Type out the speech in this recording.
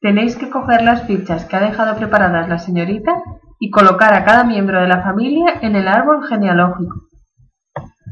Tenéis que coger las fichas que ha dejado preparadas la señorita y colocar a cada miembro de la familia en el árbol genealógico.